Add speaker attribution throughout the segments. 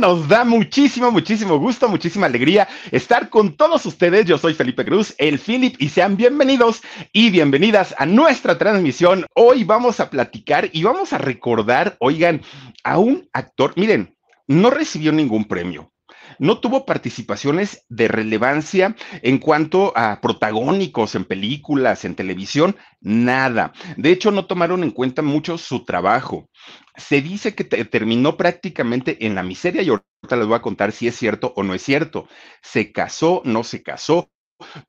Speaker 1: Nos da muchísimo, muchísimo gusto, muchísima alegría estar con todos ustedes. Yo soy Felipe Cruz, el Philip, y sean bienvenidos y bienvenidas a nuestra transmisión. Hoy vamos a platicar y vamos a recordar, oigan, a un actor, miren, no recibió ningún premio. No tuvo participaciones de relevancia en cuanto a protagónicos en películas, en televisión, nada. De hecho, no tomaron en cuenta mucho su trabajo se dice que te- terminó prácticamente en la miseria y ahorita les voy a contar si es cierto o no es cierto. Se casó, no se casó,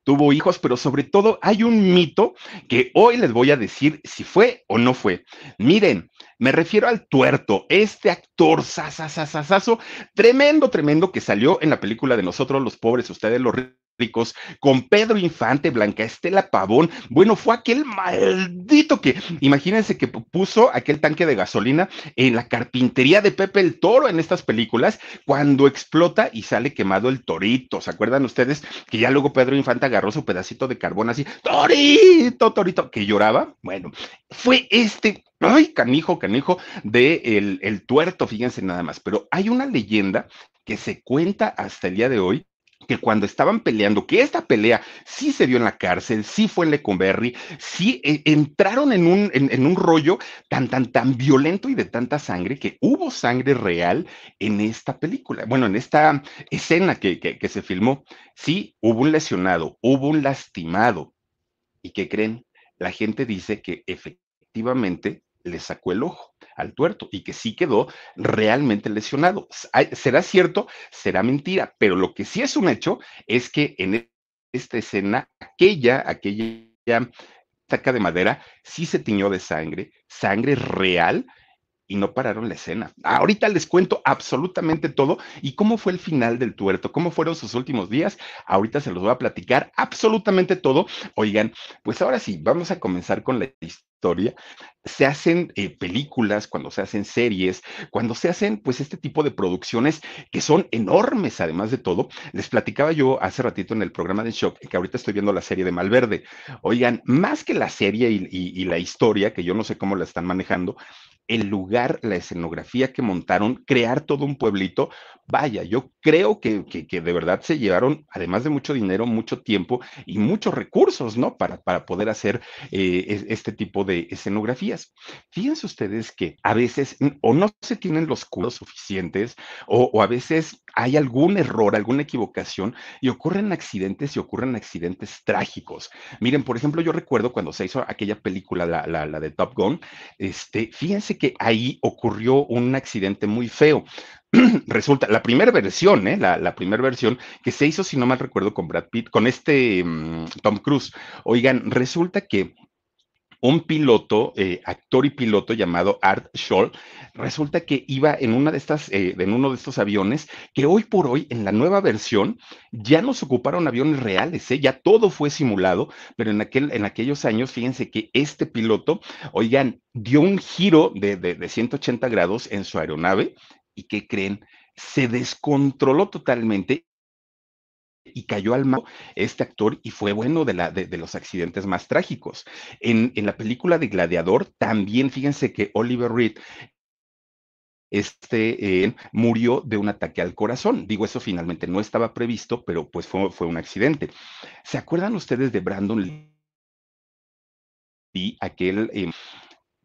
Speaker 1: tuvo hijos, pero sobre todo hay un mito que hoy les voy a decir si fue o no fue. Miren, me refiero al tuerto, este actor sasasasasazo, tremendo, tremendo que salió en la película de Nosotros los pobres, ustedes los con Pedro Infante, Blanca Estela Pavón. Bueno, fue aquel maldito que, imagínense que puso aquel tanque de gasolina en la carpintería de Pepe el Toro en estas películas, cuando explota y sale quemado el torito. ¿Se acuerdan ustedes que ya luego Pedro Infante agarró su pedacito de carbón así, torito, torito, que lloraba? Bueno, fue este, ay, canijo, canijo, de el, el tuerto, fíjense nada más. Pero hay una leyenda que se cuenta hasta el día de hoy que cuando estaban peleando, que esta pelea sí se dio en la cárcel, sí fue en Lecumberri, sí eh, entraron en un, en un rollo tan, tan, tan violento y de tanta sangre que hubo sangre real en esta película, bueno, en esta escena que, que, que se filmó. Sí, hubo un lesionado, hubo un lastimado. ¿Y qué creen? La gente dice que efectivamente le sacó el ojo al tuerto y que sí quedó realmente lesionado. ¿Será cierto? Será mentira, pero lo que sí es un hecho es que en esta escena, aquella, aquella taca de madera, sí se tiñó de sangre, sangre real, y no pararon la escena. Ahorita les cuento absolutamente todo y cómo fue el final del tuerto, cómo fueron sus últimos días. Ahorita se los voy a platicar absolutamente todo. Oigan, pues ahora sí, vamos a comenzar con la historia. Se hacen eh, películas, cuando se hacen series, cuando se hacen pues este tipo de producciones que son enormes además de todo. Les platicaba yo hace ratito en el programa de Shock que ahorita estoy viendo la serie de Malverde. Oigan, más que la serie y, la historia, que yo no sé cómo la están manejando, el lugar, la escenografía que montaron, crear todo un pueblito, vaya, yo creo que, que, de verdad se llevaron, además de mucho dinero, mucho tiempo y muchos recursos, ¿no? Para, para poder hacer eh, este tipo de escenografías. Fíjense ustedes que a veces o no se tienen los cuidados suficientes o, o a veces hay algún error, alguna equivocación y ocurren accidentes y ocurren accidentes trágicos. Miren, por ejemplo, yo recuerdo cuando se hizo aquella película, la, la, la de Top Gun, este, fíjense que ahí ocurrió un accidente muy feo. Resulta, la primera versión, ¿eh? la, la primera versión que se hizo, si no mal recuerdo, con Brad Pitt, con este um, Tom Cruise. Oigan, resulta que un piloto, eh, actor y piloto llamado Art Scholl, resulta que iba en una de estas, eh, en uno de estos aviones, que hoy por hoy, en la nueva versión, ya no se ocuparon aviones reales, ¿eh? ya todo fue simulado, pero en, aquel, en aquellos años, fíjense que este piloto, oigan, dio un giro de, de, de 180 grados en su aeronave, y ¿qué creen? Se descontroló totalmente y cayó al mar este actor y fue bueno de, la, de, los accidentes más trágicos. En, en, la película de Gladiador también fíjense que Oliver Reed este eh, murió de un ataque al corazón. Digo, eso finalmente no estaba previsto, pero pues fue, fue un accidente. ¿Se acuerdan ustedes de Brandon Lee? Aquel... Eh,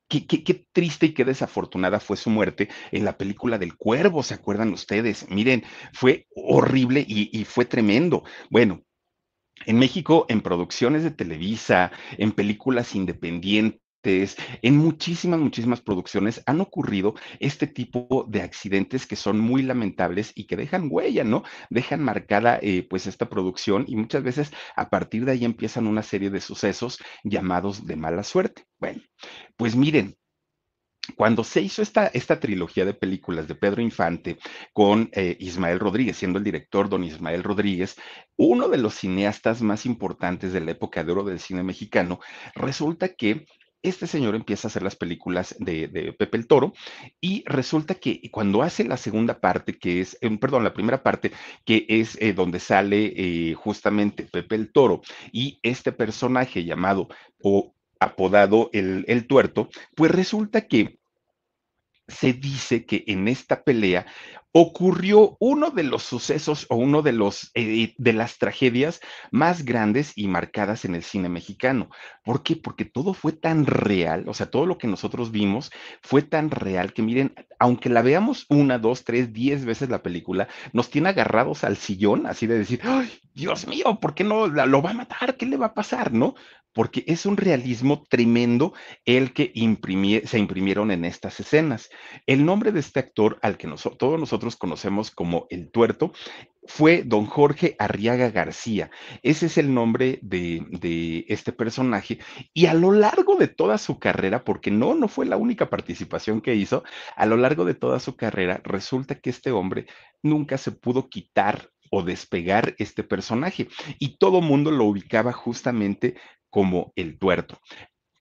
Speaker 1: Qué, qué, qué, triste y qué desafortunada fue su muerte en la película del Cuervo, ¿se acuerdan ustedes? Miren, fue horrible y, y fue tremendo. Bueno, en México, en producciones de Televisa, en películas independientes, en muchísimas, muchísimas producciones han ocurrido este tipo de accidentes que son muy lamentables y que dejan huella, ¿no? Dejan marcada eh, pues esta producción y muchas veces a partir de ahí empiezan una serie de sucesos llamados de mala suerte. Bueno, pues miren, cuando se hizo esta, esta trilogía de películas de Pedro Infante con eh, Ismael Rodríguez, siendo el director don Ismael Rodríguez, uno de los cineastas más importantes de la época de oro del cine mexicano, resulta que este señor empieza a hacer las películas de, de, Pepe el Toro y resulta que cuando hace la segunda parte, que es, eh, perdón, la primera parte, que es eh, donde sale eh, justamente Pepe el Toro y este personaje llamado o apodado el, el tuerto, pues resulta que se dice que en esta pelea ocurrió uno de los sucesos o uno de los eh, de las tragedias más grandes y marcadas en el cine mexicano. ¿Por qué? Porque todo fue tan real, o sea, todo lo que nosotros vimos fue tan real que miren, aunque la veamos una, dos, tres, diez veces la película, nos tiene agarrados al sillón, así de decir, ¡ay, Dios mío! ¿Por qué no lo va a matar? ¿Qué le va a pasar? ¿No? Porque es un realismo tremendo el que se imprimieron en estas escenas. El nombre de este actor, al que todos nosotros conocemos como el tuerto, fue don Jorge Arriaga García. Ese es el nombre de, de, este personaje. Y a lo largo de toda su carrera, porque no, no fue la única participación que hizo, a lo largo de toda su carrera, resulta que este hombre nunca se pudo quitar o despegar este personaje. Y todo mundo lo ubicaba justamente como el tuerto.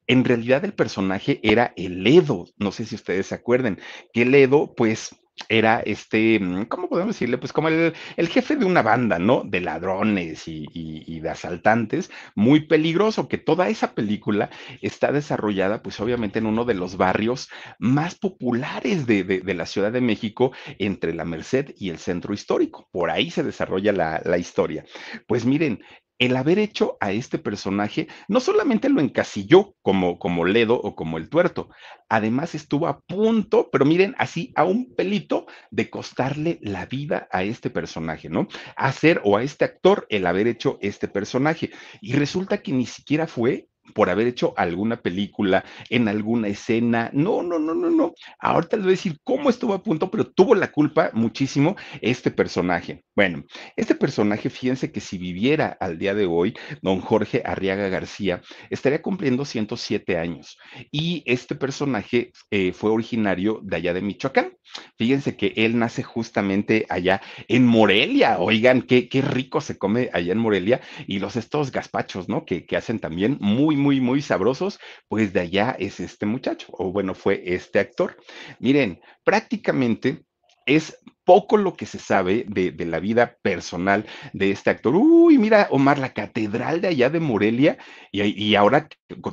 Speaker 1: En realidad el personaje era el Edo, no sé si ustedes se acuerden, que el Edo pues era este, mm, ¿cómo podemos decirle? Pues como el, el jefe de una banda, ¿no? De ladrones y, de asaltantes, muy peligroso, que toda esa película está desarrollada, pues obviamente en uno de los barrios más populares de, la Ciudad de México, entre la Merced y el centro histórico. Por ahí se desarrolla la, la historia. Pues miren, el haber hecho a este personaje no solamente lo encasilló como, como Ledo o como el tuerto, además estuvo a punto, pero miren, así a un pelito de costarle la vida a este personaje, ¿no? Hacer o a este actor el haber hecho este personaje. Y resulta que ni siquiera fue por haber hecho alguna película, en alguna escena. No, no, no, no, no. Ahorita les voy a decir cómo estuvo a punto, pero tuvo la culpa muchísimo este personaje. Bueno, este personaje, fíjense que si viviera al día de hoy, don Jorge Arriaga García estaría cumpliendo 107 años. Y este personaje eh, fue originario de allá de Michoacán. Fíjense que él nace justamente allá en Morelia. Oigan, qué, qué rico se come allá en Morelia. Y los estos gazpachos, ¿no? Que, que hacen también muy, muy, muy sabrosos. Pues de allá es este muchacho, o bueno, fue este actor. Miren, prácticamente es poco lo que se sabe de, de, la vida personal de este actor. Uy, mira, Omar, la catedral de allá de Morelia, y, y, ahora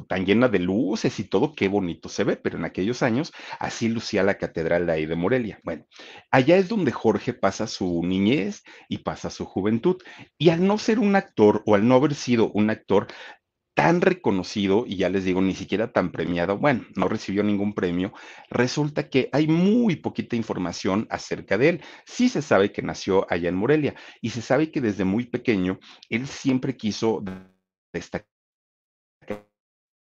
Speaker 1: tan llena de luces y todo, qué bonito se ve, pero en aquellos años así lucía la catedral de ahí de Morelia. Bueno, allá es donde Jorge pasa su niñez y pasa su juventud, y al no ser un actor o al no haber sido un actor, tan reconocido y ya les digo, ni siquiera tan premiado, bueno, no recibió ningún premio, resulta que hay muy poquita información acerca de él. Sí se sabe que nació allá en Morelia y se sabe que desde muy pequeño él siempre quiso destacar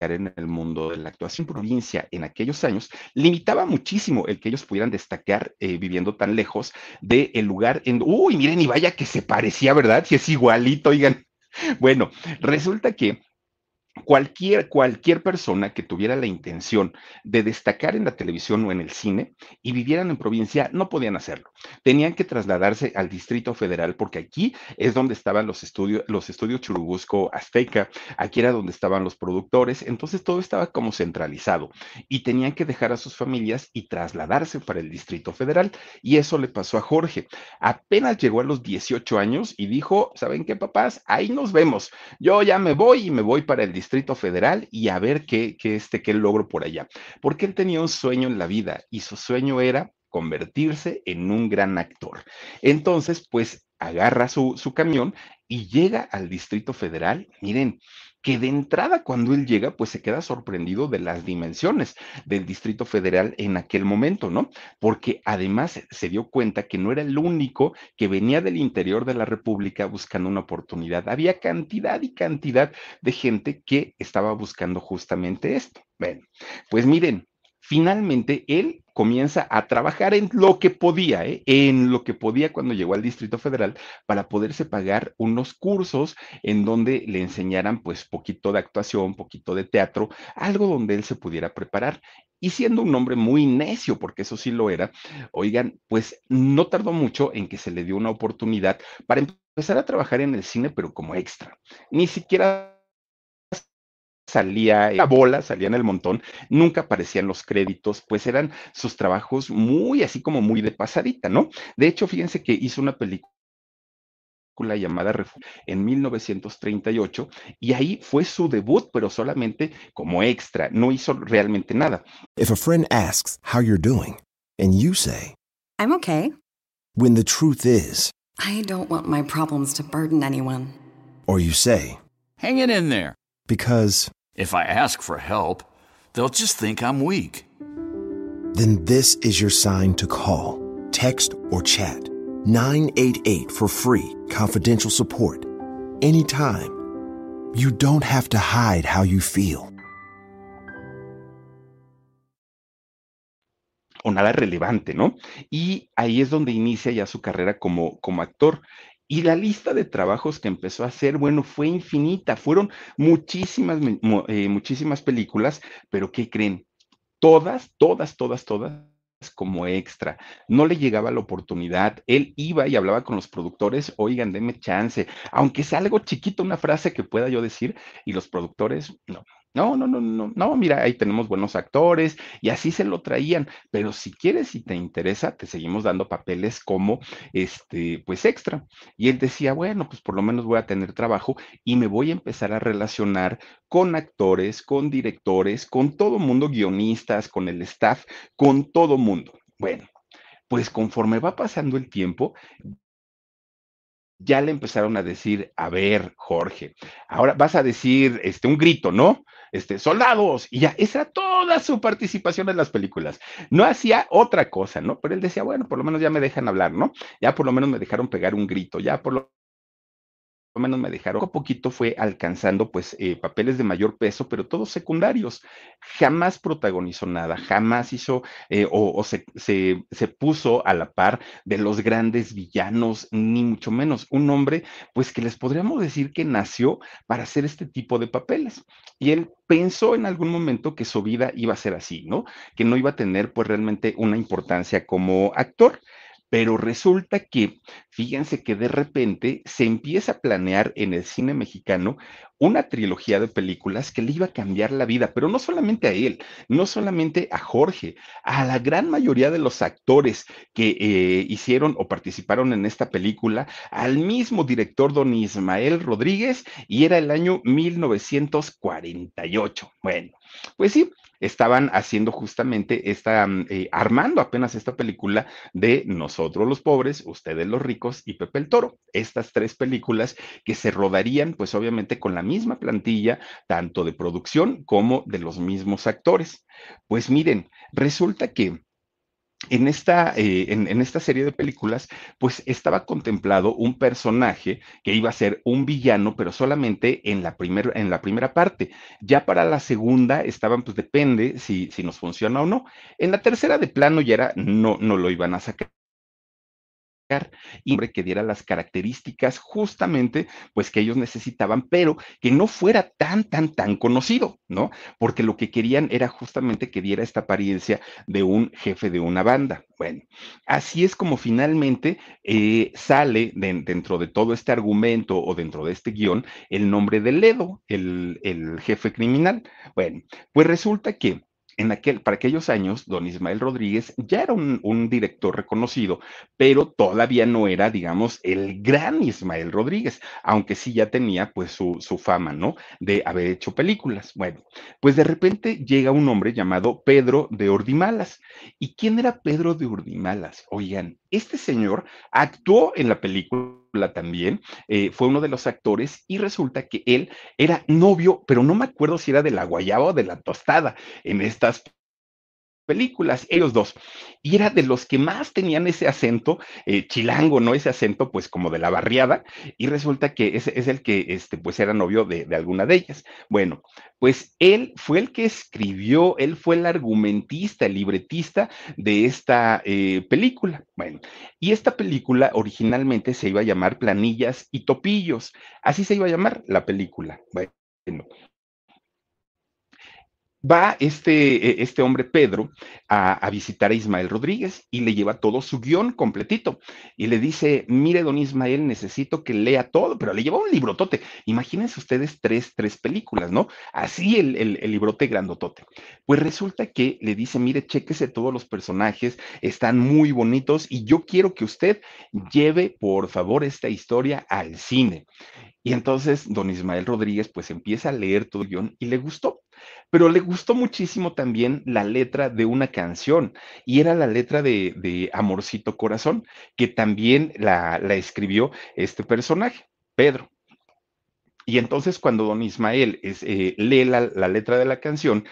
Speaker 1: en el mundo de la actuación provincia en aquellos años. Limitaba muchísimo el que ellos pudieran destacar eh, viviendo tan lejos del el lugar en uy miren y vaya que se parecía verdad si es igualito oigan. Bueno resulta que Cualquier, cualquier persona que tuviera la intención de destacar en la televisión o en el cine y vivieran en provincia no podían hacerlo. Tenían que trasladarse al Distrito Federal porque aquí es donde estaban los estudios, los estudios Churubusco Azteca, aquí era donde estaban los productores, entonces todo estaba como centralizado y tenían que dejar a sus familias y trasladarse para el Distrito Federal y eso le pasó a Jorge. Apenas llegó a los 18 años y dijo, ¿saben qué papás? Ahí nos vemos. Yo ya me voy y me voy para el Distrito Federal y a ver qué, qué, este, qué logro por allá. Porque él tenía un sueño en la vida y su sueño era convertirse en un gran actor. Entonces, pues agarra su, su camión y llega al Distrito Federal. Miren, que de entrada cuando él llega, pues se queda sorprendido de las dimensiones del Distrito Federal en aquel momento, ¿no? Porque además se dio cuenta que no era el único que venía del interior de la República buscando una oportunidad. Había cantidad y cantidad de gente que estaba buscando justamente esto. Bueno, pues miren, finalmente él comienza a trabajar en lo que podía, ¿eh? en lo que podía cuando llegó al Distrito Federal para poderse pagar unos cursos en donde le enseñaran pues poquito de actuación, poquito de teatro, algo donde él se pudiera preparar. Y siendo un hombre muy necio, porque eso sí lo era, oigan, pues no tardó mucho en que se le dio una oportunidad para empezar a trabajar en el cine, pero como extra. Ni siquiera salía la bola, salía en el montón, nunca aparecían los créditos, pues eran sus trabajos muy así como muy de pasadita, ¿no? De hecho, fíjense que hizo una película llamada Refugio en 1938 y ahí fue su debut, pero solamente como extra, no hizo realmente nada.
Speaker 2: If a friend asks how you're doing and you say,
Speaker 3: I'm okay.
Speaker 2: when the truth is,
Speaker 3: I don't want my problems to burden anyone.
Speaker 2: or you say,
Speaker 4: Hang it in there.
Speaker 2: because,
Speaker 4: If I ask for help, they'll just think I'm weak.
Speaker 2: then this is your sign to call, text, or chat 988 for free, confidential support. Anytime. You don't have to hide how you feel.
Speaker 1: o nada relevante, ¿no? Y ahí es donde inicia ya su carrera como, como actor. Y la lista de trabajos que empezó a hacer, bueno, fue infinita. Fueron muchísimas, eh, muchísimas películas, pero ¿qué creen? Todas, todas, todas, todas como extra. No le llegaba la oportunidad. Él iba y hablaba con los productores, oigan, denme chance, aunque sea algo chiquito, una frase que pueda yo decir, y los productores, no. No, no, no, no, no, mira, ahí tenemos buenos actores y así se lo traían, pero si quieres y te interesa, te seguimos dando papeles como, este, pues extra. Y él decía, bueno, pues por lo menos voy a tener trabajo y me voy a empezar a relacionar con actores, con directores, con todo mundo, guionistas, con el staff, con todo mundo. Bueno, pues conforme va pasando el tiempo, ya le empezaron a decir, a ver, Jorge, ahora vas a decir este, un grito, ¿no? Este, soldados, y ya, esa era toda su participación en las películas. No hacía otra cosa, ¿no? Pero él decía, bueno, por lo menos ya me dejan hablar, ¿no? Ya por lo menos me dejaron pegar un grito, ya por lo menos me dejaron. A poquito fue alcanzando pues eh, papeles de mayor peso, pero todos secundarios. Jamás protagonizó nada, jamás hizo eh, o, o se, se, se puso a la par de los grandes villanos, ni mucho menos. Un hombre pues que les podríamos decir que nació para hacer este tipo de papeles. Y él pensó en algún momento que su vida iba a ser así, ¿no? Que no iba a tener pues realmente una importancia como actor. Pero resulta que, fíjense que de repente se empieza a planear en el cine mexicano una trilogía de películas que le iba a cambiar la vida, pero no solamente a él, no solamente a Jorge, a la gran mayoría de los actores que eh, hicieron o participaron en esta película, al mismo director don Ismael Rodríguez, y era el año 1948. Bueno, pues sí, estaban haciendo justamente esta, mm, eh, armando apenas esta película de Nosotros los pobres, ustedes los ricos y Pepe el Toro. Estas tres películas que se rodarían, pues obviamente con la misma plantilla, tanto de producción como de los mismos actores. Pues miren, resulta que en esta, eh, en, esta serie de películas, pues estaba contemplado un personaje que iba a ser un villano, pero solamente en la, primer, en la primera parte. Ya para la segunda estaban, pues depende si, si nos funciona o no. En la tercera de plano ya era, no, no lo iban a sacar y hombre que diera las características justamente pues que ellos necesitaban, pero que no fuera tan, tan, tan conocido, ¿no? Porque lo que querían era justamente que diera esta apariencia de un jefe de una banda. Bueno, así es como finalmente eh, sale de, dentro de todo este argumento o dentro de este guion el nombre de Ledo, el, el jefe criminal. Bueno, pues resulta que en aquel, para aquellos años, don Ismael Rodríguez ya era un, director reconocido, pero todavía no era, digamos, el gran Ismael Rodríguez, aunque sí ya tenía pues su, su fama, ¿no? De haber hecho películas. Bueno, pues de repente llega un hombre llamado Pedro de Ordimalas. ¿Y quién era Pedro de Ordimalas? Oigan, este señor actuó en la película también, eh, fue uno de los actores y resulta que él era novio, pero no me acuerdo si era de la guayaba o de la tostada en estas películas, ellos dos. Y era de los que más tenían ese acento eh, chilango, ¿no? Ese acento, pues, como de la barriada. Y resulta que ese es el que, este, pues, era novio de, de, alguna de ellas. Bueno, pues él fue el que escribió, él fue el argumentista, el libretista de esta eh, película. Bueno, y esta película originalmente se iba a llamar Planillas y Topillos. Así se iba a llamar la película. Bueno va este, e, este hombre Pedro a, visitar a Ismael Rodríguez y le lleva todo su guion completito y le dice, mire, don Ismael, necesito que lea todo, pero le lleva un librotote. Imagínense ustedes tres, tres películas, ¿no? Así el, el, el librote grandotote. Pues resulta que le dice, mire, chéquese todos los personajes, están muy bonitos y yo quiero que usted lleve, por favor, esta historia al cine. Y entonces don Ismael Rodríguez pues empieza a leer todo el guion y le gustó pero le gustó muchísimo también la letra de una canción y era la letra de, de Amorcito Corazón, que también la, la escribió este personaje, Pedro. Y entonces cuando don Ismael eh, lee la, la, letra de la canción,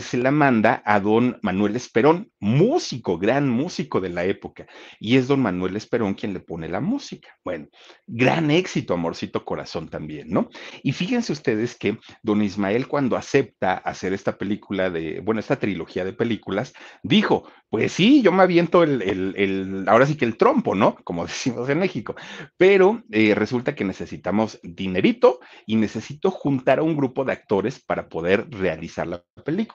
Speaker 1: se la manda a don Manuel Esperón, músico, gran músico de la época. Y es don Manuel Esperón quien le pone la música. Bueno, gran éxito, Amorcito Corazón también, ¿no? Y fíjense ustedes que don Ismael cuando acepta hacer esta película de, bueno, esta trilogía de películas, dijo, pues sí, yo me aviento el, el, el ahora sí que el trompo, ¿no? Como decimos en México. Pero eh, resulta que necesitamos dinerito y necesito juntar a un grupo de actores para poder realizar la película.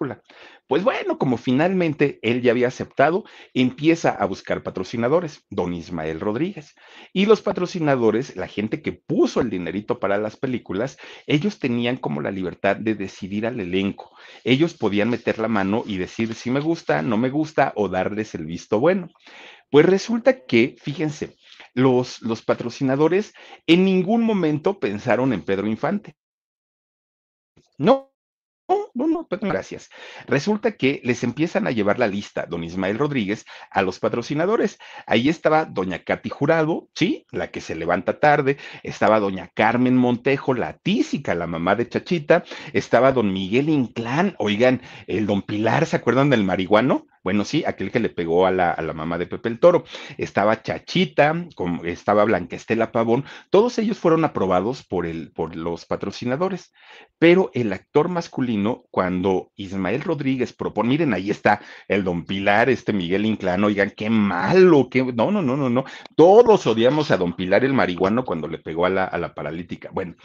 Speaker 1: Pues bueno, como finalmente él ya había aceptado, empieza a buscar patrocinadores, don Ismael Rodríguez. Y los patrocinadores, la gente que puso el dinerito para las películas, ellos tenían como la libertad de decidir al elenco. Ellos podían meter la mano y decir si me gusta, no me gusta o darles el visto bueno. Pues resulta que, fíjense, los, los patrocinadores en ningún momento pensaron en Pedro Infante. No, no, no, pues gracias. Resulta que les empiezan a llevar la lista, don Ismael Rodríguez, a los patrocinadores. Ahí estaba doña Katy Jurado, sí, la que se levanta tarde, estaba doña Carmen Montejo, la tísica, la mamá de Chachita, estaba don Miguel Inclán, oigan, el don Pilar, ¿se acuerdan del marihuano? Bueno, sí, aquel que le pegó a la, a la mamá de Pepe el Toro. Estaba Chachita, como estaba Blanquestela Pavón. Todos ellos fueron aprobados por, el, por los patrocinadores. Pero el actor masculino, cuando Ismael Rodríguez propone, miren, ahí está el don Pilar, este Miguel Inclán, oigan, qué malo, qué. No, no, no, no, no. Todos odiamos a don Pilar el marihuano cuando le pegó a la, a la paralítica. Bueno,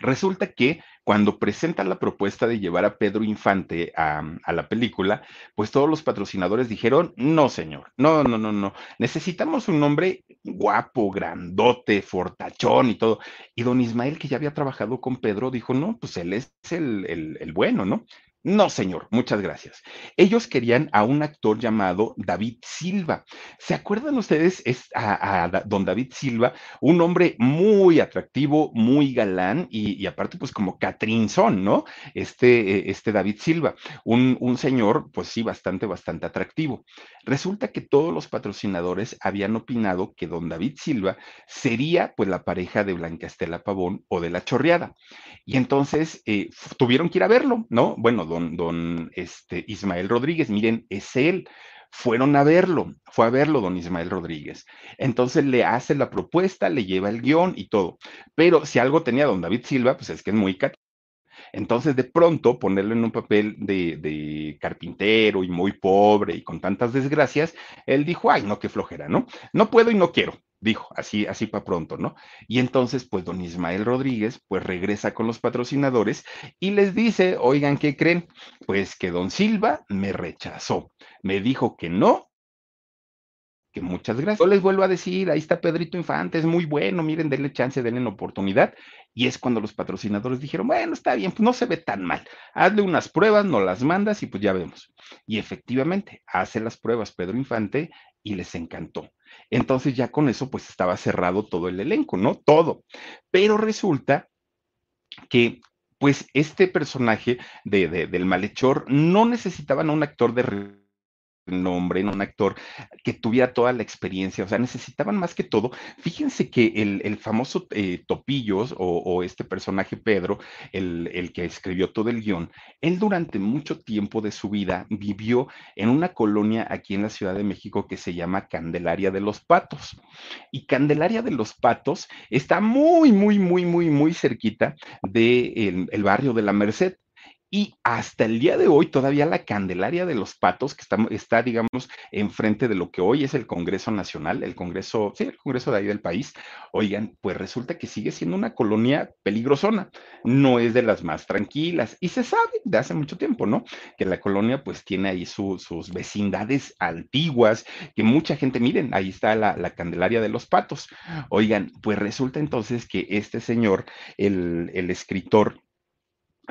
Speaker 1: resulta que cuando presentan la propuesta de llevar a Pedro Infante a, a, la película, pues todos los patrocinadores dijeron, no, señor, no, no, no, no, necesitamos un hombre guapo, grandote, fortachón y todo. Y don Ismael, que ya había trabajado con Pedro, dijo, no, pues él es el, el, el bueno, ¿no? No, señor, muchas gracias. Ellos querían a un actor llamado David Silva. ¿Se acuerdan ustedes es a, don David Silva? Un hombre muy atractivo, muy galán y, aparte pues como Catrinzón, ¿no? Este, este David Silva, un, un, señor pues sí, bastante, bastante atractivo. Resulta que todos los patrocinadores habían opinado que don David Silva sería pues la pareja de Blanca Estela Pavón o de la Chorreada. Y entonces eh, tuvieron que ir a verlo, ¿no? Bueno, don, este, Ismael Rodríguez, miren, es él. Fueron a verlo, fue a verlo don Ismael Rodríguez. Entonces le hace la propuesta, le lleva el guion y todo. Pero si algo tenía don David Silva, pues es que es muy cat entonces, de pronto, ponerlo en un papel de, de, carpintero y muy pobre y con tantas desgracias, él dijo, ay, no, qué flojera, ¿no? No puedo y no quiero, dijo, así, así para pronto, ¿no? Y entonces, pues, don Ismael Rodríguez, pues, regresa con los patrocinadores y les dice, oigan, ¿qué creen? Pues que don Silva me rechazó, me dijo que no que muchas gracias. Yo les vuelvo a decir, ahí está Pedrito Infante, es muy bueno, miren, denle chance, denle oportunidad. Y es cuando los patrocinadores dijeron, bueno, está bien, pues no se ve tan mal. Hazle unas pruebas, no las mandas y pues ya vemos. Y efectivamente, hace las pruebas Pedro Infante y les encantó. Entonces ya con eso pues estaba cerrado todo el elenco, ¿no? Todo. Pero resulta que pues este personaje de, de, del malhechor no necesitaban a un actor de nombre en un actor que tuviera toda la experiencia, o sea, necesitaban más que todo. Fíjense que el, el famoso eh, Topillos o, este personaje Pedro, el, el, que escribió todo el guion, él durante mucho tiempo de su vida vivió en una colonia aquí en la Ciudad de México que se llama Candelaria de los Patos. Y Candelaria de los Patos está muy, muy, muy, muy, muy cerquita del de el barrio de la Merced. Y hasta el día de hoy, todavía la Candelaria de los Patos, que está, está, digamos, enfrente de lo que hoy es el Congreso Nacional, el Congreso, sí, el Congreso de ahí del país, oigan, pues resulta que sigue siendo una colonia peligrosona, no es de las más tranquilas, y se sabe de hace mucho tiempo, ¿no? Que la colonia pues tiene ahí su, sus vecindades antiguas, que mucha gente, miren, ahí está la, la, Candelaria de los Patos. Oigan, pues resulta entonces que este señor, el, el escritor,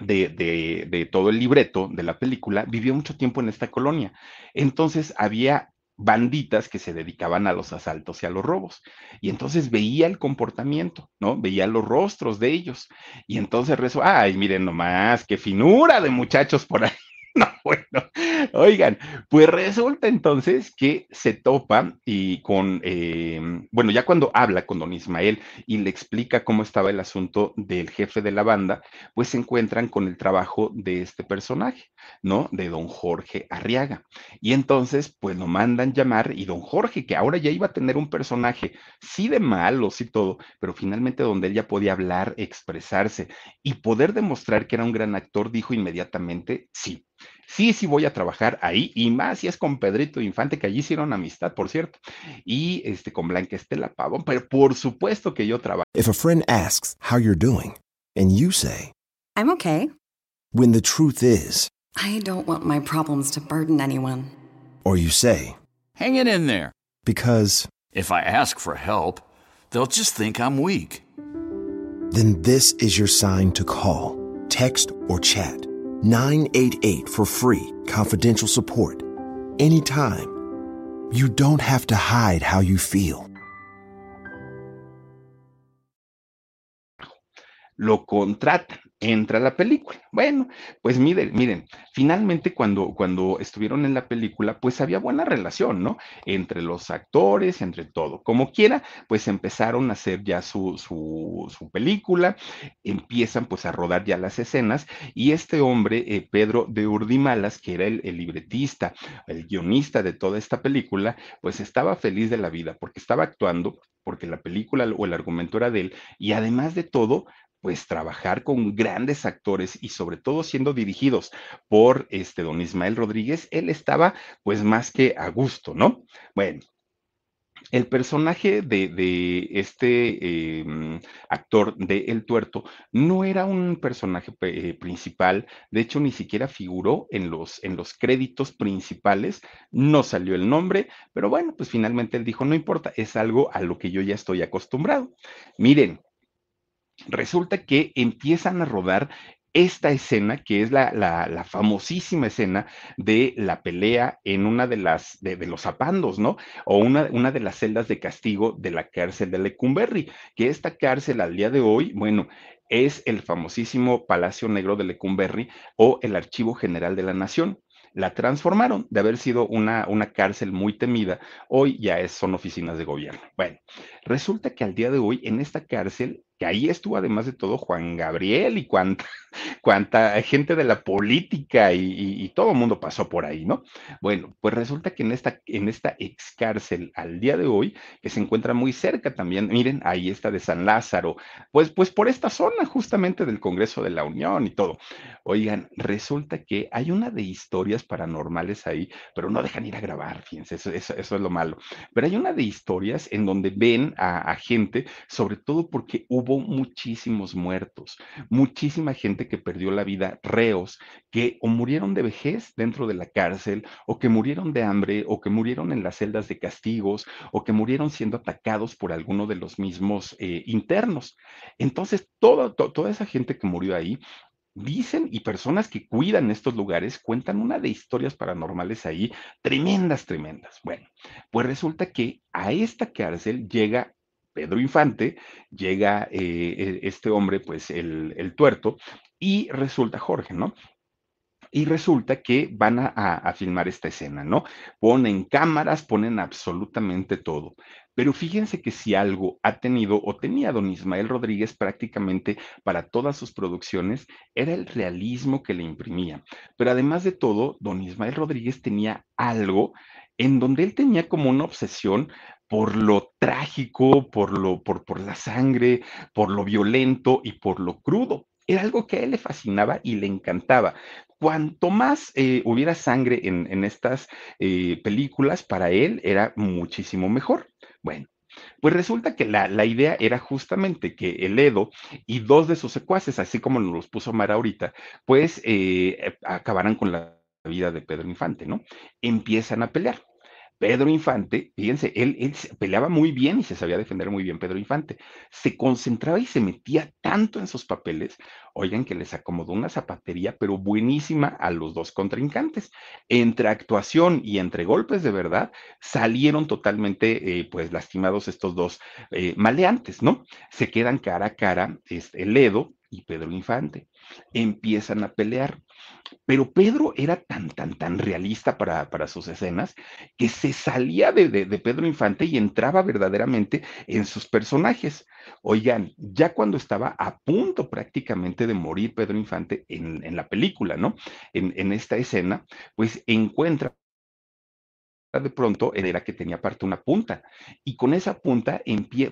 Speaker 1: de, de, de, todo el libreto de la película, vivió mucho tiempo en esta colonia. Entonces había banditas que se dedicaban a los asaltos y a los robos. Y entonces veía el comportamiento, ¿no? Veía los rostros de ellos. Y entonces rezo, ay, miren nomás, qué finura de muchachos por ahí. No, bueno, oigan, pues resulta entonces que se topa y con, eh, bueno, ya cuando habla con don Ismael y le explica cómo estaba el asunto del jefe de la banda, pues se encuentran con el trabajo de este personaje, ¿no? De don Jorge Arriaga. Y entonces, pues lo mandan llamar y don Jorge, que ahora ya iba a tener un personaje, sí de malos y todo, pero finalmente donde él ya podía hablar, expresarse y poder demostrar que era un gran actor, dijo inmediatamente, sí, Sí, sí voy a trabajar ahí y más si es con Pedrito Infante, que allí hicieron amistad, por cierto, y este con Blanca Estela Pavón, pero por supuesto que yo trabajo.
Speaker 2: If a friend asks how you're doing and you say,
Speaker 3: I'm okay.
Speaker 2: When the truth is,
Speaker 3: I don't want my problems to burden anyone.
Speaker 2: Or you say,
Speaker 4: Hang it in there.
Speaker 2: Because
Speaker 4: if I ask for help, they'll just think I'm weak.
Speaker 2: Then this is your sign to call, text, or chat 988 for free, confidential support. Anytime. You don't have to hide how you feel.
Speaker 1: Lo contratan, entra la película. Bueno, pues miren, miren, finalmente cuando, cuando estuvieron en la película, pues había buena relación, ¿no? Entre los actores, entre todo. Como quiera, pues empezaron a hacer ya su, su, su película, empiezan pues a rodar ya las escenas y este hombre, eh, Pedro de Urdimalas, que era el, el libretista, el guionista de toda esta película, pues estaba feliz de la vida porque estaba actuando, porque la película o el argumento era de él y además de todo, pues trabajar con grandes actores y sobre todo siendo dirigidos por este don Ismael Rodríguez, él estaba pues más que a gusto, ¿no? Bueno. El personaje de, de este eh, actor de El Tuerto no era un personaje eh, principal, de hecho ni siquiera figuró en los, en los créditos principales, no salió el nombre, pero bueno, pues finalmente él dijo, no importa, es algo a lo que yo ya estoy acostumbrado. Miren, resulta que empiezan a rodar esta escena, que es la, la, famosísima escena de la pelea en una de las, de, los zapandos, ¿no? O una, una, de las celdas de castigo de la cárcel de Lecumberri, que esta cárcel al día de hoy, bueno, es el famosísimo Palacio Negro de Lecumberri o el Archivo General de la Nación la transformaron de haber sido una, una cárcel muy temida, hoy ya es, son oficinas de gobierno. Bueno, resulta que al día de hoy en esta cárcel que ahí estuvo además de todo Juan Gabriel y cuánta, cuánta gente de la política y, todo el mundo pasó por ahí, ¿no? Bueno, pues resulta que en esta, en esta ex cárcel al día de hoy, que se encuentra muy cerca también, miren, ahí está de San Lázaro, pues, pues por esta zona justamente del Congreso de la Unión y todo. Oigan, resulta que hay una de historias paranormales ahí, pero no dejan ir a grabar, fíjense, eso, eso, eso es lo malo. Pero hay una de historias en donde ven a, a gente, sobre todo porque hubo hubo muchísimos muertos, muchísima gente que perdió la vida, reos, que o murieron de vejez dentro de la cárcel, o que murieron de hambre, o que murieron en las celdas de castigos, o que murieron siendo atacados por alguno de los mismos eh, internos. Entonces, toda, to, toda esa gente que murió ahí dicen y personas que cuidan estos lugares cuentan una de historias paranormales ahí tremendas, tremendas. Bueno, pues resulta que a esta cárcel llega Pedro Infante, llega eh, este hombre, pues el, el tuerto, y resulta Jorge, ¿no? Y resulta que van a, a, filmar esta escena, ¿no? Ponen cámaras, ponen absolutamente todo. Pero fíjense que si algo ha tenido o tenía don Ismael Rodríguez prácticamente para todas sus producciones, era el realismo que le imprimía. Pero además de todo, don Ismael Rodríguez tenía algo en donde él tenía como una obsesión por lo trágico, por, lo, por, por la sangre, por lo violento y por lo crudo. Era algo que a él le fascinaba y le encantaba. Cuanto más eh, hubiera sangre en, en estas eh, películas, para él era muchísimo mejor. Bueno, pues resulta que la, la, idea era justamente que el Edo y dos de sus secuaces, así como nos los puso Mara ahorita, pues eh, acabaran con la vida de Pedro Infante, ¿no? Empiezan a pelear. Pedro Infante, fíjense, él, peleaba muy bien y se sabía defender muy bien Pedro Infante. Se concentraba y se metía tanto en sus papeles, oigan que les acomodó una zapatería, pero buenísima a los dos contrincantes. Entre actuación y entre golpes de verdad, salieron totalmente, eh, pues, lastimados estos dos eh, maleantes, ¿no? Se quedan cara a cara, este, Ledo y Pedro Infante. Empiezan a pelear. Pero Pedro era tan, tan, tan realista para, para sus escenas que se salía de, de, de, Pedro Infante y entraba verdaderamente en sus personajes. Oigan, ya cuando estaba a punto prácticamente de morir Pedro Infante en, en la película, ¿no? En, en esta escena, pues encuentra de pronto era que tenía parte una punta y con esa punta,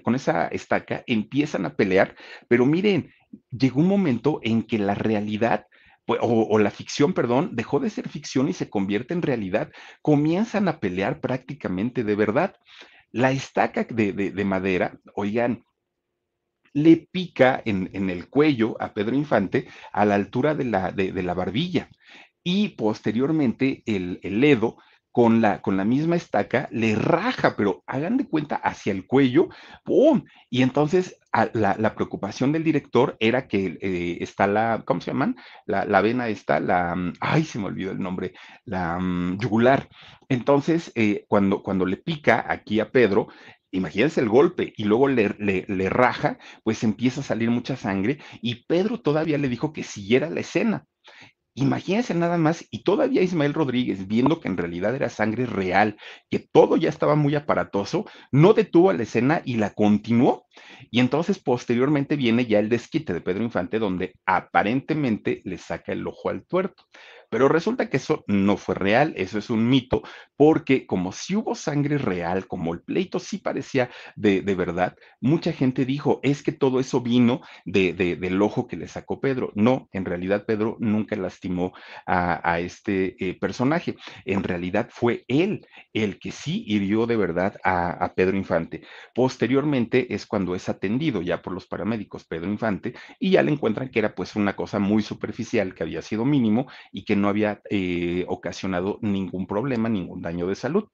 Speaker 1: con esa estaca, empiezan a pelear, pero miren, llegó un momento en que la realidad pues, o, la ficción, perdón, dejó de ser ficción y se convierte en realidad. Comienzan a pelear prácticamente de verdad. La estaca de, de, de madera, oigan, le pica en, en, el cuello a Pedro Infante a la altura de la, de, la barbilla y posteriormente el, el ledo con la, con la misma estaca, le raja, pero hagan de cuenta hacia el cuello, ¡pum! Y entonces la, preocupación del director era que eh, está la, ¿cómo se llaman? La, la, vena está, la, ay, se me olvidó el nombre, la um, yugular. Entonces, eh, cuando, cuando le pica aquí a Pedro, imagínense el golpe y luego le, le, le, raja, pues empieza a salir mucha sangre y Pedro todavía le dijo que siguiera la escena. Imagínense nada más, y todavía Ismael Rodríguez, viendo que en realidad era sangre real, que todo ya estaba muy aparatoso, no detuvo la escena y la continuó. Y entonces posteriormente viene ya el desquite de Pedro Infante, donde aparentemente le saca el ojo al tuerto. Pero resulta que eso no fue real, eso es un mito, porque como si hubo sangre real, como el pleito sí parecía de, de verdad, mucha gente dijo, es que todo eso vino de, de, del ojo que le sacó Pedro. No, en realidad Pedro nunca lastimó a, a este eh, personaje. En realidad fue él el que sí hirió de verdad a, a Pedro Infante. Posteriormente es cuando es atendido ya por los paramédicos Pedro Infante y ya le encuentran que era pues una cosa muy superficial, que había sido mínimo y que no había eh, ocasionado ningún problema, ningún daño de salud.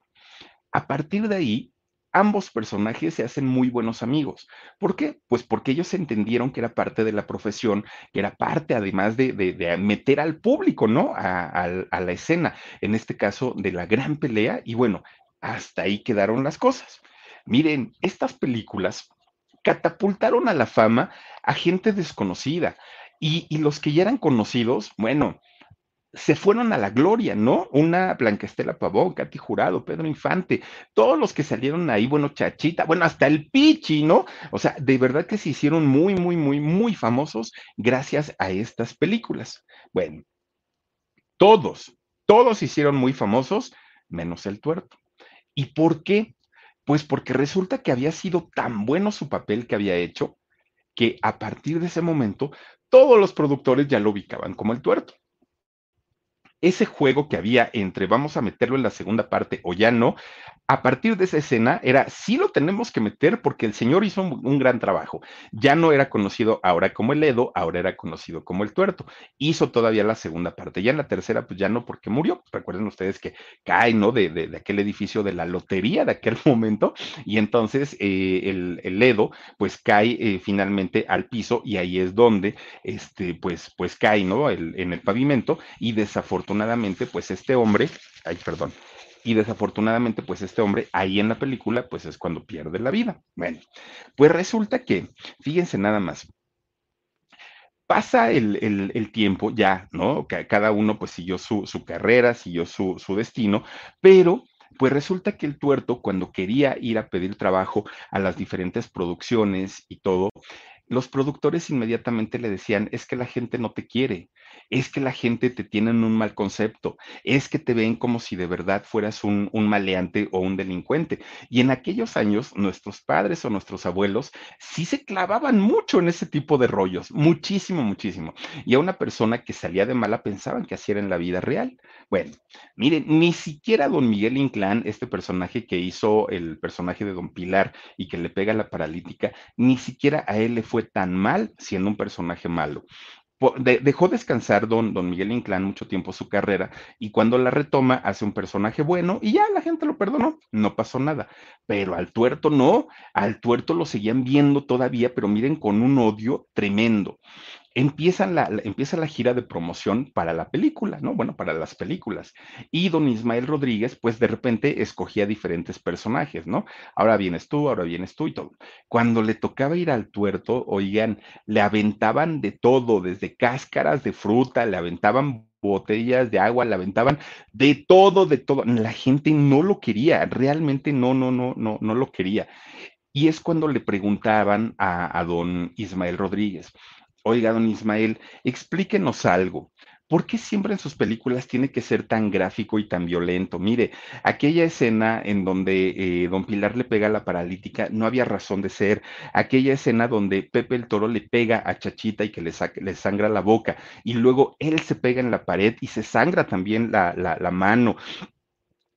Speaker 1: A partir de ahí, ambos personajes se hacen muy buenos amigos. ¿Por qué? Pues porque ellos entendieron que era parte de la profesión, que era parte además de, de, de meter al público, ¿no? A, a, a, la escena, en este caso de la gran pelea, y bueno, hasta ahí quedaron las cosas. Miren, estas películas catapultaron a la fama a gente desconocida. Y, y los que ya eran conocidos, bueno, se fueron a la gloria, ¿no? Una Blanquestela Pavón, Katy Jurado, Pedro Infante, todos los que salieron ahí, bueno, Chachita, bueno, hasta el Pichi, ¿no? O sea, de verdad que se hicieron muy, muy, muy, muy famosos gracias a estas películas. Bueno, todos, todos se hicieron muy famosos, menos el tuerto. ¿Y por qué? Pues porque resulta que había sido tan bueno su papel que había hecho que a partir de ese momento todos los productores ya lo ubicaban como el tuerto ese juego que había entre vamos a meterlo en la segunda parte o ya no, a partir de esa escena era sí lo tenemos que meter porque el señor hizo un, gran trabajo. Ya no era conocido ahora como el Edo, ahora era conocido como el Tuerto. Hizo todavía la segunda parte. Ya en la tercera, pues ya no porque murió. Recuerden ustedes que cae, ¿no? De, de, de aquel edificio de la lotería de aquel momento. Y entonces eh, el, el, Edo, pues cae eh, finalmente al piso y ahí es donde, este, pues, pues cae, ¿no? El, en el pavimento y desafortunadamente, pues este hombre, ay, perdón, y desafortunadamente pues este hombre ahí en la película pues es cuando pierde la vida. Bueno, pues resulta que, fíjense nada más, Pasa el, el, tiempo ya, ¿no? Cada uno pues siguió su, su carrera, siguió su, su destino, pero pues resulta que el tuerto, cuando quería ir a pedir trabajo a las diferentes producciones y todo, los productores inmediatamente le decían, es que la gente no te quiere, es que la gente te tiene en un mal concepto, es que te ven como si de verdad fueras un, un, maleante o un delincuente. Y en aquellos años, nuestros padres o nuestros abuelos sí se clavaban mucho en ese tipo de rollos, muchísimo, muchísimo. Y a una persona que salía de mala pensaban que así era en la vida real. Bueno, miren, ni siquiera don Miguel Inclán, este personaje que hizo el personaje de don Pilar y que le pega la paralítica, ni siquiera a él le fue tan mal siendo un personaje malo. De, dejó descansar don, don Miguel Inclán mucho tiempo su carrera y cuando la retoma hace un personaje bueno y ya la gente lo perdonó, no pasó nada. Pero al tuerto no, al tuerto lo seguían viendo todavía, pero miren con un odio tremendo empiezan la, empieza la gira de promoción para la película, ¿no? Bueno, para las películas. Y don Ismael Rodríguez, pues de repente escogía diferentes personajes, ¿no? Ahora vienes tú, ahora vienes tú y todo. Cuando le tocaba ir al tuerto, oigan, le aventaban de todo, desde cáscaras de fruta, le aventaban botellas de agua, le aventaban de todo, de todo. La gente no lo quería, realmente no, no, no, no, no lo quería. Y es cuando le preguntaban a don Ismael Rodríguez, Oiga, don Ismael, explíquenos algo. ¿Por qué siempre en sus películas tiene que ser tan gráfico y tan violento? Mire, aquella escena en donde eh, don Pilar le pega a la paralítica, no había razón de ser. Aquella escena donde Pepe el Toro le pega a Chachita y que le, sangra la boca, y luego él se pega en la pared y se sangra también la, la mano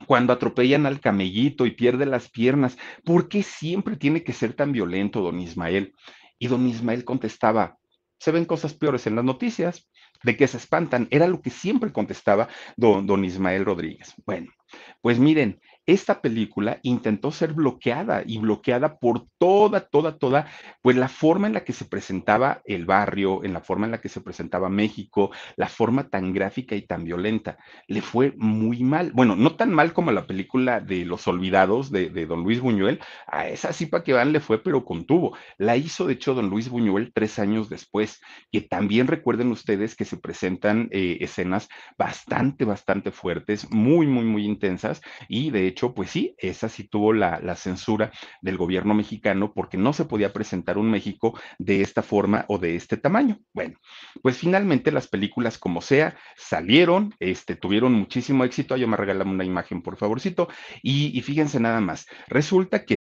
Speaker 1: cuando atropellan al camellito y pierde las piernas. ¿Por qué siempre tiene que ser tan violento, don Ismael? Y don Ismael contestaba, se ven cosas peores en las noticias, de que se espantan. Era lo que siempre contestaba don, don Ismael Rodríguez. Bueno, pues miren, esta película intentó ser bloqueada y bloqueada por toda, toda, toda, pues la forma en la que se presentaba el barrio, en la forma en la que se presentaba México, la forma tan gráfica y tan violenta. Le fue muy mal. Bueno, no tan mal como la película de Los Olvidados de, don Luis Buñuel. A esa sí que van le fue, pero contuvo. La hizo, de hecho, don Luis Buñuel tres años después, que también recuerden ustedes que se presentan eh, escenas bastante, bastante fuertes, muy, muy, muy intensas y de hecho, pues sí, esa sí tuvo la, la, censura del gobierno mexicano porque no se podía presentar un México de esta forma o de este tamaño. Bueno, pues finalmente las películas como sea salieron, este, tuvieron muchísimo éxito. Yo me regalan una imagen, por favorcito. Y, y fíjense nada más, resulta que...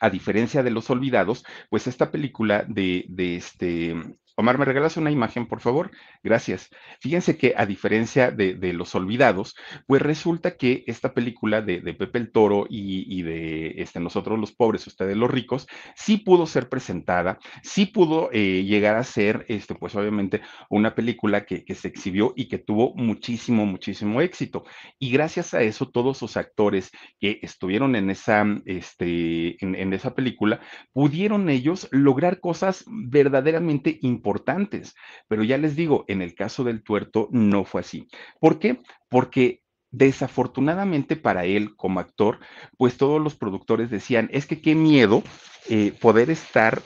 Speaker 1: a diferencia de Los Olvidados, pues esta película de, de este Omar, ¿me regalas una imagen, por favor? Gracias. Fíjense que a diferencia de, Los Olvidados, pues resulta que esta película de, Pepe el Toro y, de este, Nosotros los Pobres, Ustedes los Ricos, sí pudo ser presentada, sí pudo eh, llegar a ser, este, pues obviamente, una película que, se exhibió y que tuvo muchísimo, muchísimo éxito. Y gracias a eso, todos los actores que estuvieron en esa, este, en esa película, pudieron ellos lograr cosas verdaderamente importantes importantes. Pero ya les digo, en el caso del tuerto no fue así. ¿Por qué? Porque desafortunadamente para él como actor, pues todos los productores decían, es que qué miedo eh, poder estar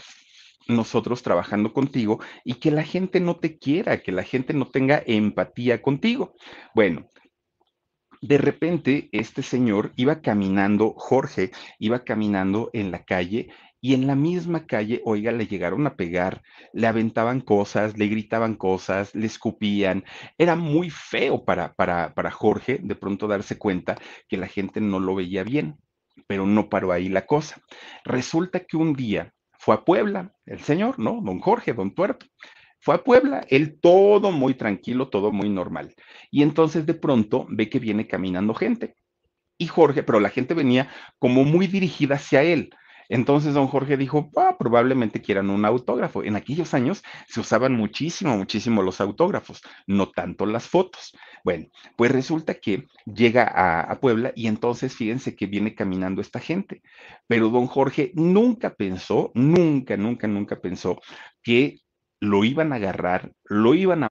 Speaker 1: nosotros trabajando contigo y que la gente no te quiera, que la gente no tenga empatía contigo. Bueno, de repente este señor iba caminando, Jorge iba caminando en la calle y en la misma calle, oiga, le llegaron a pegar, le aventaban cosas, le gritaban cosas, le escupían. Era muy feo para, para, para Jorge de pronto darse cuenta que la gente no lo veía bien, pero no paró ahí la cosa. Resulta que un día fue a Puebla, el señor, ¿no? Don Jorge, don Tuerto. Fue a Puebla, él todo muy tranquilo, todo muy normal. Y entonces de pronto ve que viene caminando gente. Y Jorge, pero la gente venía como muy dirigida hacia él Entonces don Jorge dijo, ah, probablemente quieran un autógrafo. En aquellos años se usaban muchísimo, muchísimo los autógrafos, no tanto las fotos. Bueno, pues resulta que llega a, a Puebla y entonces fíjense que viene caminando esta gente. Pero don Jorge nunca pensó, nunca, nunca, nunca pensó que lo iban a agarrar, lo iban a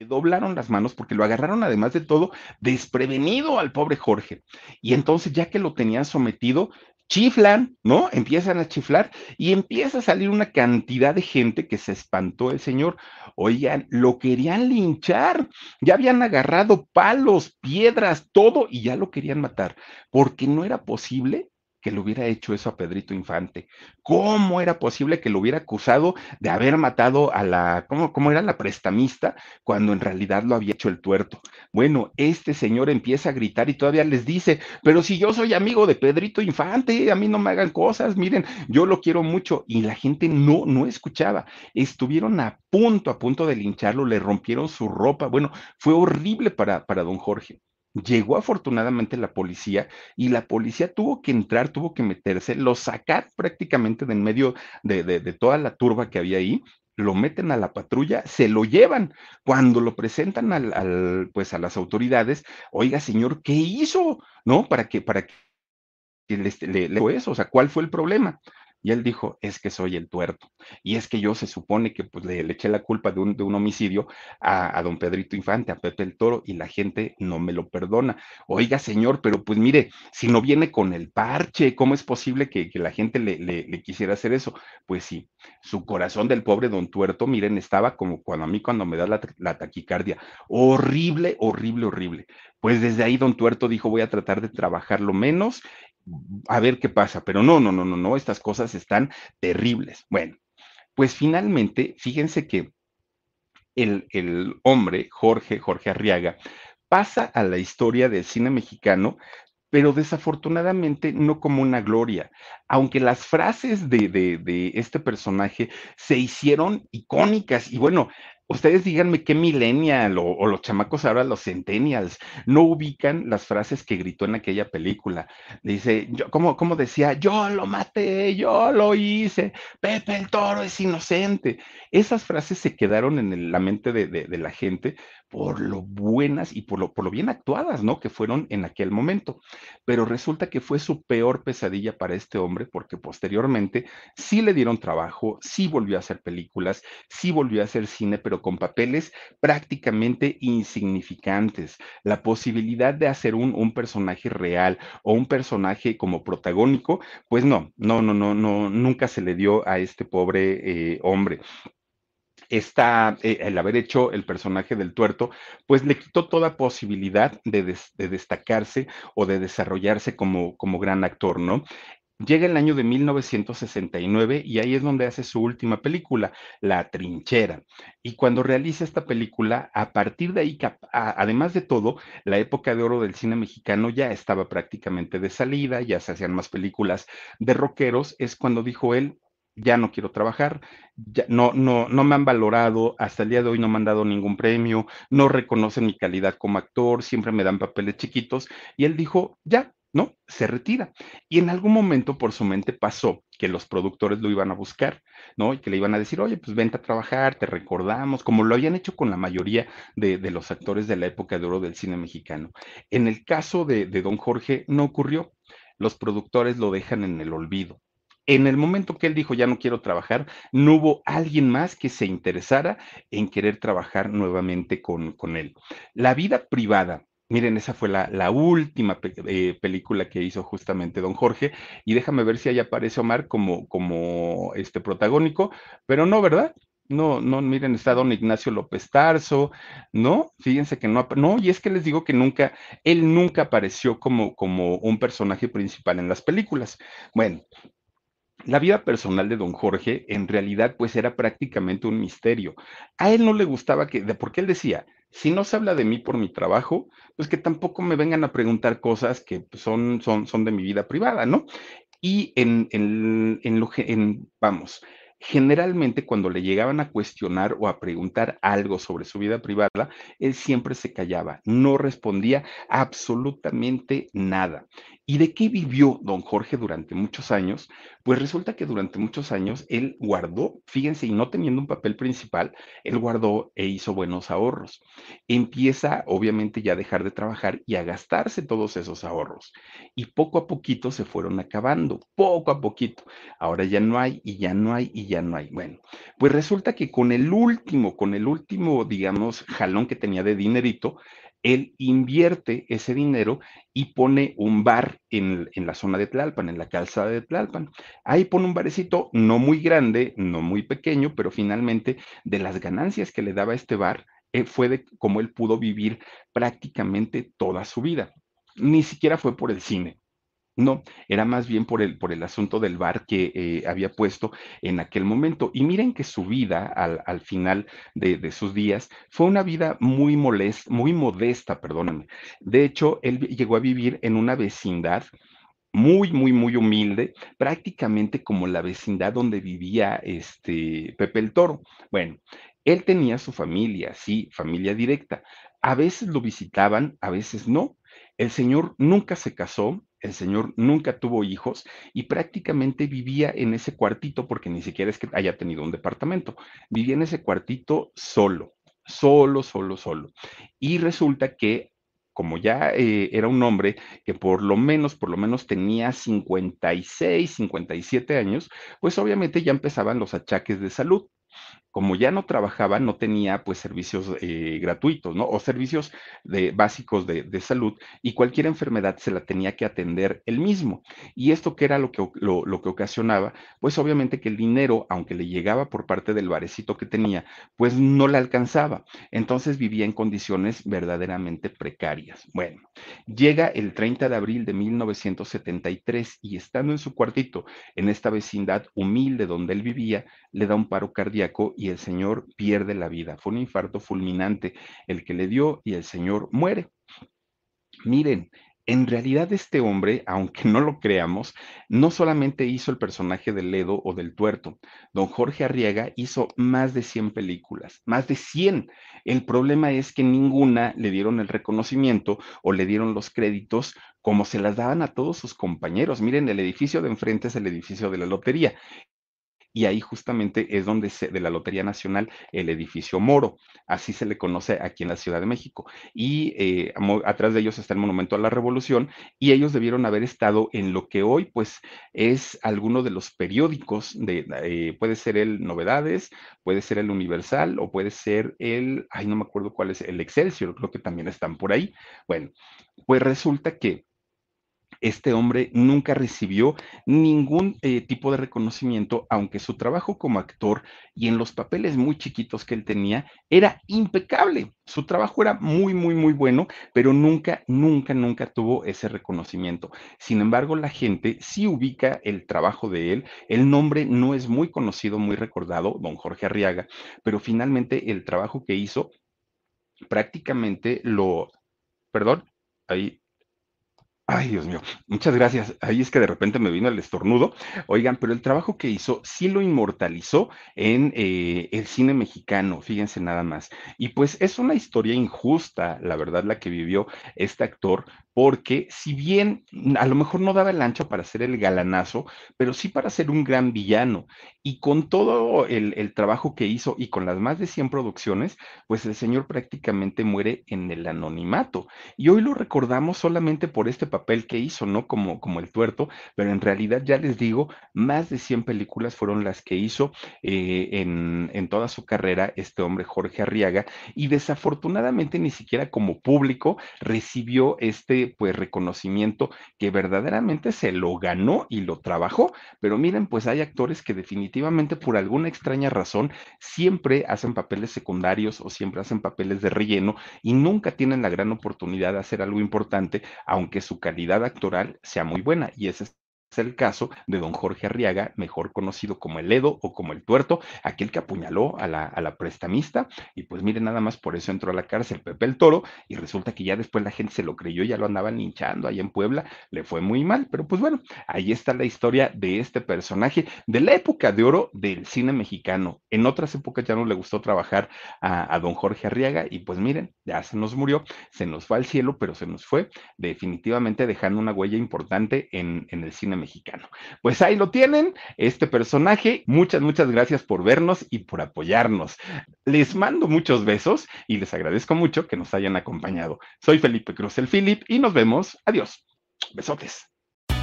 Speaker 1: doblaron las manos porque lo agarraron además de todo desprevenido al pobre Jorge. Y entonces ya que lo tenían sometido, chiflan, ¿no? Empiezan a chiflar y empieza a salir una cantidad de gente que se espantó el señor. Oigan, lo querían linchar, ya habían agarrado palos, piedras, todo y ya lo querían matar, porque no era posible que le hubiera hecho eso a Pedrito Infante? ¿Cómo era posible que lo hubiera acusado de haber matado a la, ¿cómo, cómo era la prestamista cuando en realidad lo había hecho el tuerto? Bueno, este señor empieza a gritar y todavía les dice, pero si yo soy amigo de Pedrito Infante, a mí no me hagan cosas, miren, yo lo quiero mucho. Y la gente no, no escuchaba. Estuvieron a punto, a punto de lincharlo, le rompieron su ropa. Bueno, fue horrible para, para don Jorge. Llegó afortunadamente la policía y la policía tuvo que entrar, tuvo que meterse, lo sacar prácticamente de en medio de, de, toda la turba que había ahí, lo meten a la patrulla, se lo llevan. Cuando lo presentan al, pues a las autoridades, oiga, señor, ¿qué hizo? ¿No? Para que, para que le, le, le eso, o sea, ¿cuál fue el problema? Y él dijo, es que soy el tuerto. Y es que yo se supone que pues, le, eché la culpa de un, de un homicidio a, a, don Pedrito Infante, a Pepe el Toro, y la gente no me lo perdona. Oiga, señor, pero pues mire, si no viene con el parche, ¿cómo es posible que, que la gente le, le, quisiera hacer eso? Pues sí, su corazón del pobre don Tuerto, miren, estaba como cuando a mí cuando me da la taquicardia. Horrible, horrible, horrible. Pues desde ahí don Tuerto dijo, voy a tratar de trabajar lo menos a ver qué pasa, pero no, no, no, no, no, estas cosas están terribles. Bueno, pues finalmente, fíjense que el, el hombre, Jorge, Jorge Arriaga, pasa a la historia del cine mexicano pero desafortunadamente no como una gloria, aunque las frases de, de, de, este personaje se hicieron icónicas y bueno, Ustedes díganme qué millennial o, los chamacos ahora, los centennials, no ubican las frases que gritó en aquella película. Dice, yo, como, decía, yo lo maté, yo lo hice, Pepe el toro es inocente. Esas frases se quedaron en el, la mente de, de, la gente por lo buenas y por lo, por lo bien actuadas, ¿no? Que fueron en aquel momento. Pero resulta que fue su peor pesadilla para este hombre porque posteriormente sí le dieron trabajo, sí volvió a hacer películas, sí volvió a hacer cine, pero con papeles prácticamente insignificantes. La posibilidad de hacer un, un personaje real o un personaje como protagónico, pues no, no, no, no, no, nunca se le dio a este pobre eh, hombre está eh, el haber hecho el personaje del tuerto, pues le quitó toda posibilidad de, de destacarse o de desarrollarse como, como gran actor, ¿no? Llega el año de 1969 y ahí es donde hace su última película, La Trinchera. Y cuando realiza esta película, a partir de ahí, además de todo, la época de oro del cine mexicano ya estaba prácticamente de salida, ya se hacían más películas de rockeros, es cuando dijo él, ya no quiero trabajar, ya no, no, no me han valorado, hasta el día de hoy no me han dado ningún premio, no reconocen mi calidad como actor, siempre me dan papeles chiquitos, y él dijo, ya, ¿no? Se retira. Y en algún momento por su mente pasó que los productores lo iban a buscar, ¿no? Y que le iban a decir, oye, pues vente a trabajar, te recordamos, como lo habían hecho con la mayoría de, de los actores de la época de oro del cine mexicano. En el caso de, de don Jorge no ocurrió. Los productores lo dejan en el olvido en el momento que él dijo ya no quiero trabajar, no hubo alguien más que se interesara en querer trabajar nuevamente con, con él. La vida privada. Miren, esa fue la, la última eh, película que hizo justamente don Jorge. Y déjame ver si ahí aparece Omar como, como este protagónico, pero no, ¿verdad? No, no, miren, está don Ignacio López Tarso, ¿no? Fíjense que no, no, y es que les digo que nunca, él nunca apareció como, como un personaje principal en las películas. Bueno, la vida personal de don Jorge en realidad pues era prácticamente un misterio. A él no le gustaba que, porque él decía, si no se habla de mí por mi trabajo, pues que tampoco me vengan a preguntar cosas que pues, son, son, son de mi vida privada, ¿no? Y en, en, en lo que, en, vamos, generalmente cuando le llegaban a cuestionar o a preguntar algo sobre su vida privada, él siempre se callaba, no respondía absolutamente nada. ¿Y de qué vivió don Jorge durante muchos años? Pues resulta que durante muchos años él guardó, fíjense, y no teniendo un papel principal, él guardó e hizo buenos ahorros. Empieza, obviamente, ya a dejar de trabajar y a gastarse todos esos ahorros. Y poco a poquito se fueron acabando, poco a poquito. Ahora ya no hay y ya no hay y ya no hay. Bueno, pues resulta que con el último, con el último, digamos, jalón que tenía de dinerito, él invierte ese dinero y pone un bar en, la zona de Tlalpan, en la calzada de Tlalpan. Ahí pone un barecito no muy grande, no muy pequeño, pero finalmente de las ganancias que le daba este bar, eh, fue de cómo él pudo vivir prácticamente toda su vida. Ni siquiera fue por el cine. No, era más bien por el, por el asunto del bar que eh, había puesto en aquel momento. Y miren que su vida al, final de, sus días fue una vida muy molesta, muy modesta, perdónenme. De hecho, él llegó a vivir en una vecindad muy, muy, muy humilde, prácticamente como la vecindad donde vivía este Pepe el Toro. Bueno, él tenía su familia, sí, familia directa. A veces lo visitaban, a veces no. El señor nunca se casó, el señor nunca tuvo hijos y prácticamente vivía en ese cuartito, porque ni siquiera es que haya tenido un departamento, vivía en ese cuartito solo, solo, solo, solo. Y resulta que como ya eh, era un hombre que por lo menos, por lo menos tenía 56, 57 años, pues obviamente ya empezaban los achaques de salud como ya no trabajaba, no tenía pues servicios eh, gratuitos, ¿no? O servicios de, básicos de, salud y cualquier enfermedad se la tenía que atender él mismo. Y esto que era lo que, lo, que ocasionaba, pues obviamente que el dinero, aunque le llegaba por parte del barecito que tenía, pues no le alcanzaba. Entonces vivía en condiciones verdaderamente precarias. Bueno, llega el 30 de abril de 1973 y estando en su cuartito, en esta vecindad humilde donde él vivía, le da un paro cardíaco y el señor pierde la vida. Fue un infarto fulminante el que le dio y el señor muere. Miren, en realidad este hombre, aunque no lo creamos, no solamente hizo el personaje del Ledo o del Tuerto, don Jorge Arriaga hizo más de 100 películas, más de 100. El problema es que ninguna le dieron el reconocimiento o le dieron los créditos como se las daban a todos sus compañeros. Miren, el edificio de enfrente es el edificio de la lotería y ahí justamente es donde se, de la Lotería Nacional, el edificio Moro, así se le conoce aquí en la Ciudad de México. Y eh, atrás de ellos está el Monumento a la Revolución y ellos debieron haber estado en lo que hoy pues es alguno de los periódicos de, eh, puede ser el Novedades, puede ser el Universal o puede ser el, ay no me acuerdo cuál es, el Excelsior, creo que también están por ahí. Bueno, pues resulta que este hombre nunca recibió ningún eh, tipo de reconocimiento, aunque su trabajo como actor y en los papeles muy chiquitos que él tenía era impecable. Su trabajo era muy, muy, muy bueno, pero nunca, nunca, nunca tuvo ese reconocimiento. Sin embargo, la gente sí ubica el trabajo de él. El nombre no es muy conocido, muy recordado, don Jorge Arriaga, pero finalmente el trabajo que hizo prácticamente lo, perdón, ahí Ay, Dios mío, muchas gracias. Ahí es que de repente me vino el estornudo. Oigan, pero el trabajo que hizo sí lo inmortalizó en eh, el cine mexicano, fíjense nada más. Y pues es una historia injusta, la verdad, la que vivió este actor, porque si bien a lo mejor no daba el ancho para ser el galanazo, pero sí para ser un gran villano. Y con todo el, trabajo que hizo y con las más de 100 producciones, pues el señor prácticamente muere en el anonimato. Y hoy lo recordamos solamente por este papel que hizo, ¿no? Como, como el tuerto, pero en realidad ya les digo, más de 100 películas fueron las que hizo eh, en, en toda su carrera este hombre Jorge Arriaga y desafortunadamente ni siquiera como público recibió este pues reconocimiento que verdaderamente se lo ganó y lo trabajó, pero miren, pues hay actores que definitivamente por alguna extraña razón siempre hacen papeles secundarios o siempre hacen papeles de relleno y nunca tienen la gran oportunidad de hacer algo importante, aunque su calidad actoral sea muy buena y ese es el caso de don Jorge Arriaga, mejor conocido como el Edo o como el Tuerto, aquel que apuñaló a la, a la prestamista, y pues miren, nada más por eso entró a la cárcel Pepe el Toro, y resulta que ya después la gente se lo creyó, ya lo andaban hinchando ahí en Puebla, le fue muy mal, pero pues bueno, ahí está la historia de este personaje de la época de oro del cine mexicano. En otras épocas ya no le gustó trabajar a, don Jorge Arriaga, y pues miren, ya se nos murió, se nos fue al cielo, pero se nos fue definitivamente dejando una huella importante en, en el cine Pues ahí lo tienen, este personaje. Muchas, muchas gracias por vernos y por apoyarnos. Les mando muchos besos y les agradezco mucho que nos hayan acompañado. Soy Felipe Cruz el Philip y nos vemos. Adiós. Besotes.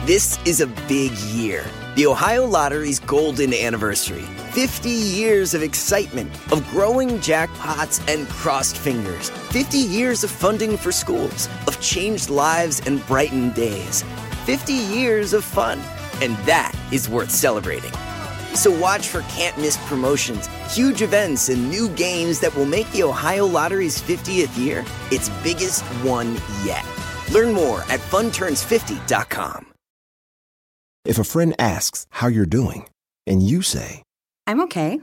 Speaker 5: This is a big year. The Ohio Lottery's golden anniversary. 50 years of excitement, of growing jackpots and crossed fingers. 50 years of funding for schools, of changed lives and brightened days. 50 years of fun. And that is worth celebrating. So watch for can't miss promotions, huge events, and new games that will make the Ohio Lottery's 50th year its biggest one yet. Learn more at funturns50.com.
Speaker 2: If a friend asks how you're doing, and you say,
Speaker 3: I'm okay.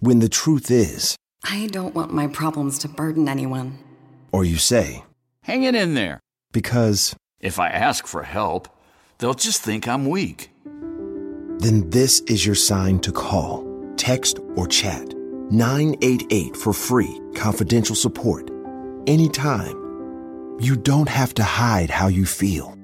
Speaker 2: when the truth is,
Speaker 3: I don't want my problems to burden anyone.
Speaker 2: or you say,
Speaker 4: Hang it in there.
Speaker 2: because,
Speaker 4: If I ask for help, they'll just think I'm weak.
Speaker 2: then this is your sign to call, text, or chat 988 for free, confidential support. Anytime. You don't have to hide how you feel.